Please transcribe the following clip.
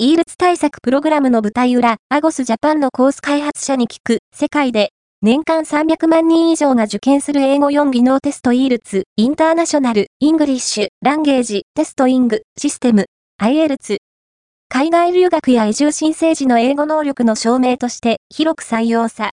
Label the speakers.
Speaker 1: イールツ対策プログラムの舞台裏、アゴスジャパンのコース開発者に聞く、世界で、年間300万人以上が受験する英語4技能テストイールツ、インターナショナル、イングリッシュ、ランゲージ、テストイング、システム、IELTS。海外留学や移住申請時の英語能力の証明として広く採用さ、